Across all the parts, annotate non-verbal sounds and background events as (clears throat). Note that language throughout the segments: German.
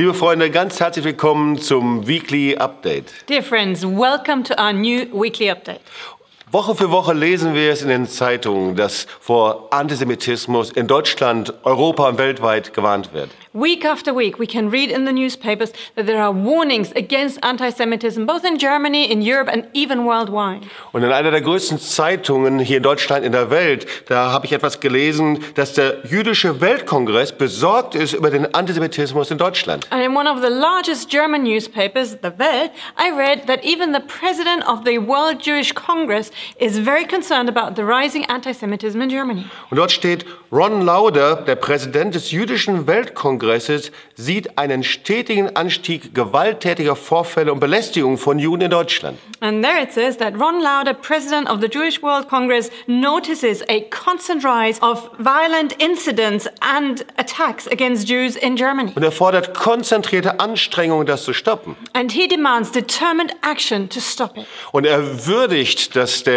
Liebe Freunde, ganz herzlich willkommen zum Weekly Update. Dear friends, welcome to our new weekly update. Woche für Woche lesen wir es in den Zeitungen, dass vor Antisemitismus in Deutschland, Europa und weltweit gewarnt wird. Week after week, we can read in the newspapers that there are warnings against anti Semitism, both in Germany, in Europe, and even worldwide. Und in einer der größten Zeitungen hier in Deutschland, in der Welt, da habe ich etwas gelesen, dass der jüdische Weltkongress besorgt ist über den Antisemitismus in Deutschland. And in one of the largest German newspapers, The Welt, I read that even the president of the World Jewish Congress is very concerned about the rising anti Semitism in Germany. Und dort steht, Ron Lauder, der Präsident des jüdischen Weltkongresses, sieht einen stetigen Anstieg gewalttätiger Vorfälle und Belästigungen von Juden in Deutschland. And there it says that Ron Lauder, president of the Jewish World Congress, notices a constant rise of violent incidents and attacks against Jews in Germany. Und er fordert konzentrierte Anstrengungen, das zu stoppen. And he demands determined action to stop it. Und er würdigt, dass der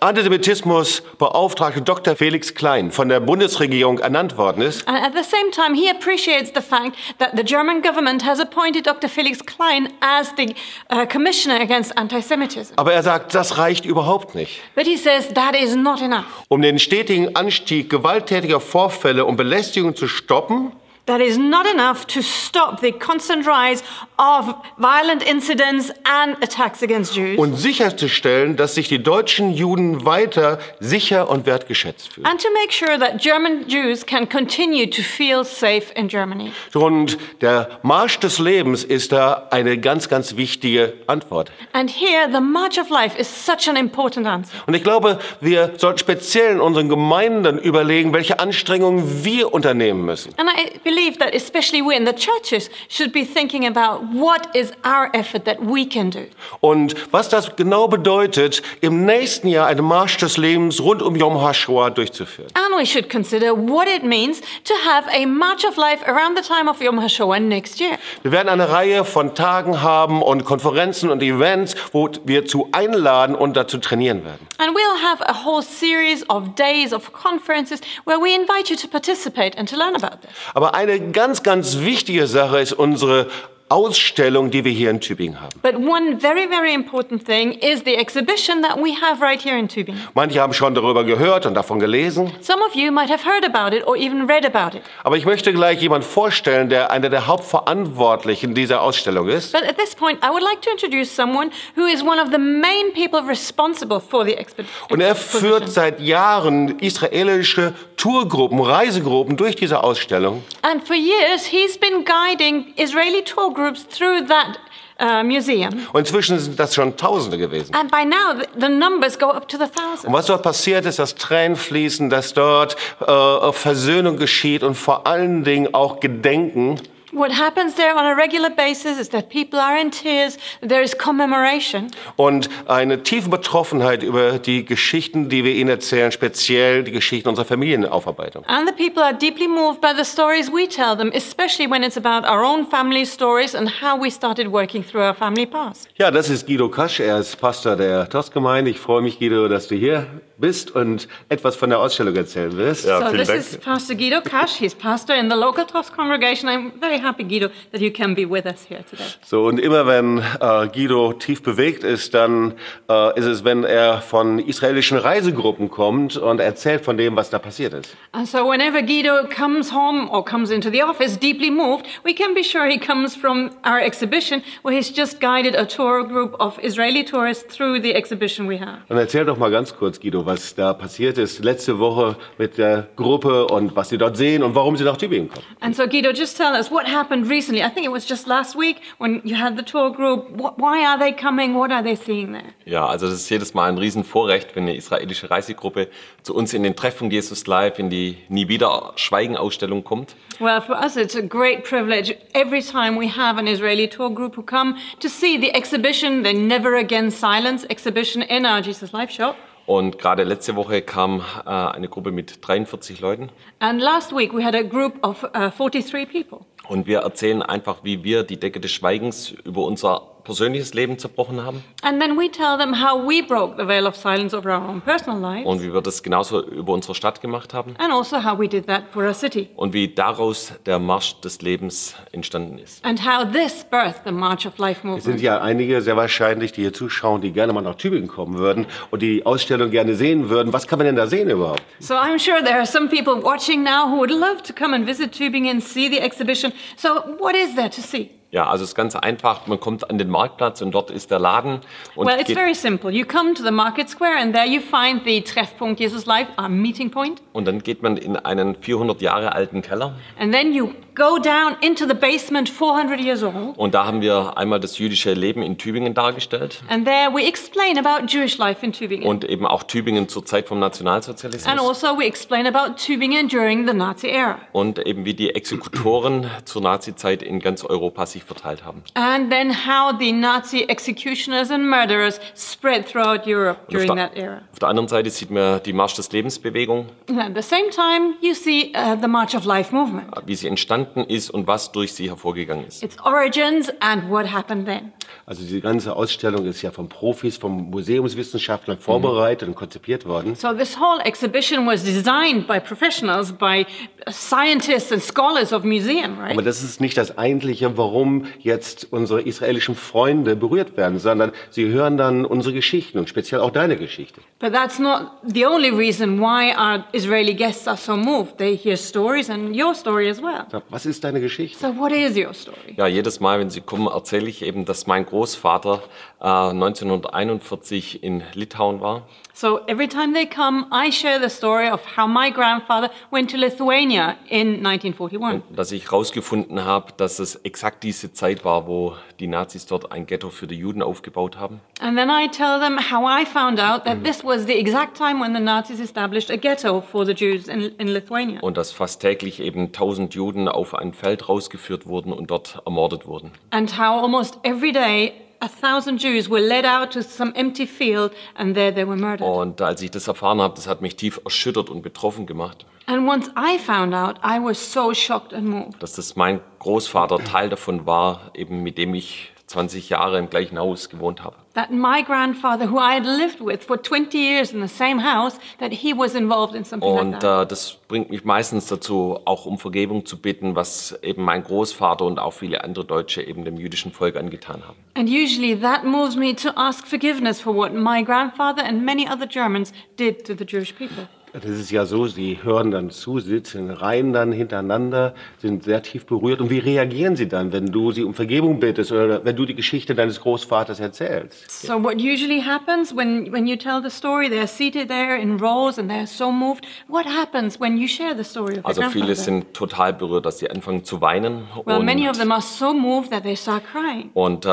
Antisemitismusbeauftragte Dr. Felix Klein von der Bundesregierung ernannt worden ist. And at the same time, he appreciates the fact that the German government has appointed Dr. Felix Klein as the uh, commissioner against anti Semitism. Aber er sagt, das reicht überhaupt nicht. But he says that is not enough. Um den stetigen Anstieg gewalttätiger Vorfälle und Belästigungen zu stoppen, That is not enough to stop the constant rise of violent incidents and attacks against Jews. und sicherzustellen, dass sich die deutschen Juden weiter sicher und wertgeschätzt fühlen. and to make sure that German Jews can continue to feel safe in Germany. Und der Marsch des Lebens ist da eine ganz, ganz wichtige Antwort. And here, the march of life is such an important answer. Und ich glaube, wir sollten speziell in unseren Gemeinden überlegen, welche Anstrengungen wir unternehmen müssen. And I believe that especially we in the churches should be thinking about what is our effort that we can do. Und was das genau bedeutet, im nächsten Jahr einen Marsch des Lebens rund um Yom HaShoah durchzuführen. And we should consider what it means to have a march of life around the time of Yom HaShoah next year. Wir werden eine Reihe von Tagen haben und Konferenzen und Events, wo wir zu einladen und dazu trainieren werden. And we'll have a whole series of days of conferences where we invite you to participate and to learn about this. Aber eine ganz, ganz wichtige Sache ist unsere Ausstellung, die wir hier in Tübingen haben. But one very, very important thing is the exhibition that we have right here in Tübingen. Manche haben schon darüber gehört und davon gelesen. Some of you might have heard about it or even read about it. Aber ich möchte gleich jemanden vorstellen, der einer der Hauptverantwortlichen dieser Ausstellung ist. But at this point, I would like to introduce someone who is one of the main people responsible for the expi- Und er führt seit Jahren israelische Tourgruppen, Reisegruppen durch diese Ausstellung. And for years, he's been guiding Israeli tour groups through that uh, museum. Und inzwischen sind das schon Tausende gewesen. And by now, the, numbers go up to the thousands. Und was dort passiert ist, dass Tränen fließen, dass dort äh, Versöhnung geschieht und vor allen Dingen auch Gedenken. What happens there on a regular basis is that people are in tears, there is commemoration, und eine tiefe Betroffenheit über die Geschichten, die wir ihnen erzählen, speziell die Geschichten unserer Familienaufarbeitung. and the people are deeply moved by the stories we tell them, especially when it's about our own family stories and how we started working through our family past. Ja, das ist Guido Kasch, er ist Pastor der TOS-Gemeinde. Ich freue mich, Guido, dass du hier bist und etwas von der Ausstellung erzählen wirst. Ja, so vielen this Dank. is Pastor Guido Kasch. He's pastor in the local TOS congregation. I'm very happy, Guido, that you can be with us here today. So, und immer wenn äh, Guido tief bewegt ist, dann äh, ist es, wenn er von israelischen Reisegruppen kommt und erzählt von dem, was da passiert ist. And so whenever Guido comes home or comes into the office deeply moved, we can be sure he comes from our exhibition where he's just guided a tour group of Israeli tourists through the exhibition we have. Und erzähl doch mal ganz kurz, Guido, was da passiert ist letzte Woche mit der Gruppe und was sie dort sehen und warum sie nach Tübingen kommen. And so Guido, just tell us what happened recently. I think it was just last week when you had the tour group. Why are they coming? What are they seeing there? Ja, also das ist jedes Mal ein Riesenvorrecht, wenn eine israelische Reisegruppe zu uns in den Treff von Jesus Live in die Nie wieder Schweigen Ausstellung kommt. Well, for us, it's a great privilege every time we have an Israeli tour group who come to see the exhibition, the Never Again Silence exhibition in our Jesus Live shop. Und gerade letzte Woche kam äh, eine Gruppe mit 43 Leuten. And last week we had a group of uh, 43 people. Und wir erzählen einfach, wie wir die Decke des Schweigens über unser persönliches Leben zerbrochen haben And then we tell them how we broke the veil of silence over our own personal lives und wie wir das genauso über unsere Stadt gemacht haben and also how we did that for our city und wie daraus der Marsch des Lebens entstanden ist. and how this birthed the March of Life Es sind movement. ja einige sehr wahrscheinlich, die hier zuschauen, die gerne mal nach Tübingen kommen würden und die Ausstellung gerne sehen würden. Was kann man denn da sehen überhaupt? So I'm sure there are some people watching now who would love to come and visit Tübingen, see the exhibition. So what is there to see? Ja, also es ist ganz einfach. Man kommt an den Marktplatz und dort ist der Laden und Well, it's very simple. You come to the market square and there you find the Treffpunkt Jesus Life, our meeting point. und dann geht man in einen 400 Jahre alten Keller And then you go down into the basement, 400 years old. und da haben wir einmal das jüdische Leben in Tübingen dargestellt And there we explain about Jewish life in Tübingen. und eben auch Tübingen zur Zeit vom Nationalsozialismus And also we explain about Tübingen during the Nazi era. und eben wie die Exekutoren zur Nazizeit in ganz Europa sich verteilt haben. And then how the Nazi executioners and murderers spread throughout Europe during der, that era. auf der anderen Seite sieht man die Marsch des Lebensbewegung, And at the same time, you see uh, the March of Life movement. wie sie entstanden ist und was durch sie hervorgegangen ist. Its origins and what happened then. Also diese ganze Ausstellung ist ja von Profis, von Museumswissenschaftlern vorbereitet und konzipiert worden. So this whole exhibition was designed by professionals, by scientists and scholars of museum, Aber right? das ist nicht das Eigentliche, warum jetzt unsere israelischen Freunde berührt werden, sondern sie hören dann unsere Geschichten und speziell auch deine Geschichte. But that's not the only reason why our Israeli guests are so moved. They hear stories and your story as well. Was ist deine Geschichte? So what is your story? Ja, jedes Mal, wenn sie kommen, erzähle ich eben, dass mein Großvater äh, 1941 in Litauen war So every time they come, I share the story of how my grandfather went to Lithuania in 1941. dass ich herausgefunden habe, dass es exakt diese Zeit war, wo die Nazis dort ein Ghetto für die Juden aufgebaut haben. And then I tell them how I found out that this was the exact time when the Nazis established a ghetto for the Jews in, in Lithuania. Und dass fast täglich eben 1000 Juden auf ein Feld rausgeführt wurden und dort ermordet wurden. And how almost every day a thousand Jews were led out to some empty field and there they were murdered. Und als ich das erfahren habe, das hat mich tief erschüttert und betroffen gemacht, And once I found out, I was so shocked and moved. dass das mein Großvater Teil davon war, eben mit dem ich 20 Jahre im gleichen Haus gewohnt habe. That my grandfather, who I had lived with for 20 years in the same house, that he was involved in something like Und that. äh, das bringt mich meistens dazu, auch um Vergebung zu bitten, was eben mein Großvater und auch viele andere Deutsche eben dem jüdischen Volk angetan haben. And usually that moves me to ask forgiveness for what my grandfather and many other Germans did to the Jewish people. Das ist ja so, sie hören dann zu, sitzen in Reihen dann hintereinander, sind sehr tief berührt. Und wie reagieren sie dann, wenn du sie um Vergebung bittest oder wenn du die Geschichte deines Großvaters erzählst? So what usually happens when, when you tell the story, they're seated there in rows and they're so moved. What happens when you share the story of Also viele sind total berührt, dass sie anfangen zu weinen. Well, many of und them are so moved that they start crying. und äh,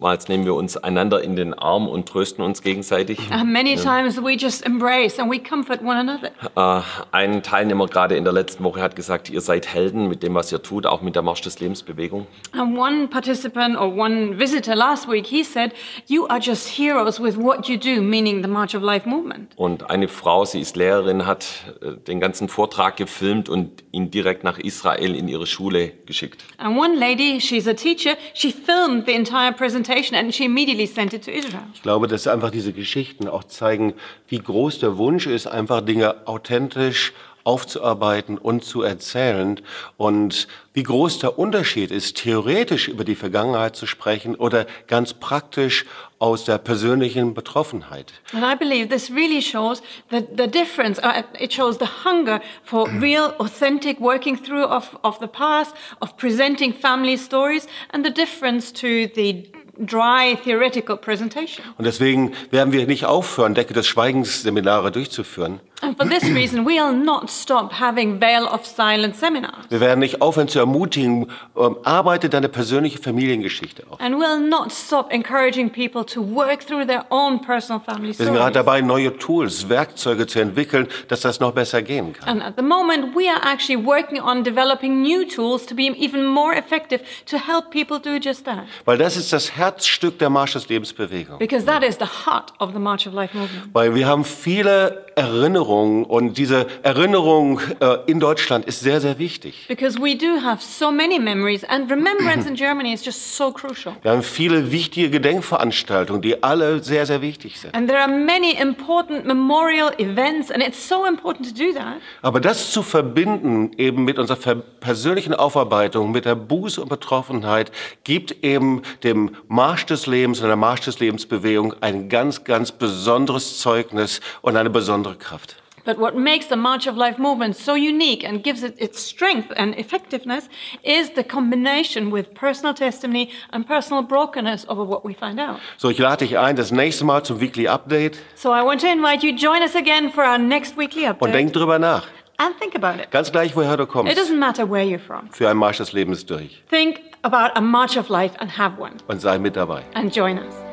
oftmals nehmen wir uns einander in den Arm und trösten uns gegenseitig. And many times we just embrace and we comfort one another. Äh, ein Teilnehmer gerade in der letzten Woche hat gesagt, ihr seid Helden mit dem, was ihr tut, auch mit der Marsch des Lebensbewegung. And one participant or one visitor last week, he said, You are just heroes with what you do, meaning the March of Life movement. Und eine Frau, sie ist Lehrerin, hat äh, den ganzen Vortrag gefilmt und ihn direkt nach Israel in ihre Schule geschickt. And one lady, she's a teacher, she filmed the entire presentation and she immediately sent it to Israel. Ich glaube, dass einfach diese Geschichten auch zeigen, wie groß der Wunsch ist, einfach Dinge authentisch aufzuarbeiten und zu erzählen und wie groß der Unterschied ist, theoretisch über die Vergangenheit zu sprechen oder ganz praktisch aus der persönlichen Betroffenheit. And I believe this really shows the, the difference. Uh, it shows the hunger for (clears throat) real, authentic working through of, of the past, of presenting family stories, and the difference to the dry theoretical presentation. Und deswegen werden wir nicht aufhören, Decke des Schweigens Seminare durchzuführen. And for this reason, we'll not stop having Veil of Silence seminars. Wir werden nicht aufhören zu ermutigen, ähm, arbeite deine persönliche Familiengeschichte auf. And we'll not stop encouraging people to work through their own personal family Wir sind gerade stories. dabei, neue Tools, Werkzeuge zu entwickeln, dass das noch besser gehen kann. And at the moment, we are actually working on developing new tools to be even more effective to help people do just that. Weil das ist das Herzstück der Marsch des Lebensbewegung. Because that is the heart of the March of Life movement. Weil wir haben viele Erinnerungen Erinnerung und diese Erinnerung äh, in Deutschland ist sehr, sehr wichtig. Because we do have so many memories, and remembrance in (clears throat) Germany is just so crucial. Wir haben viele wichtige Gedenkveranstaltungen, die alle sehr, sehr wichtig sind. And there are many important memorial events, and it's so important to do that. Aber das zu verbinden eben mit unserer persönlichen Aufarbeitung, mit der Buße und Betroffenheit, gibt eben dem Marsch des Lebens und der Marsch des Lebensbewegung ein ganz, ganz besonderes Zeugnis und eine besondere Kraft. But what makes the March of Life movement so unique and gives it its strength and effectiveness is the combination with personal testimony and personal brokenness over what we find out. So, ich lade dich ein, das nächste Mal zum Weekly Update So I want to invite you join us again for our next weekly und update denk drüber nach. and think about it. Ganz gleich, woher du kommst. It doesn't matter where you're from. Für einen Marsch des Lebens durch Think about a March of Life and have one und sei mit dabei. and join us.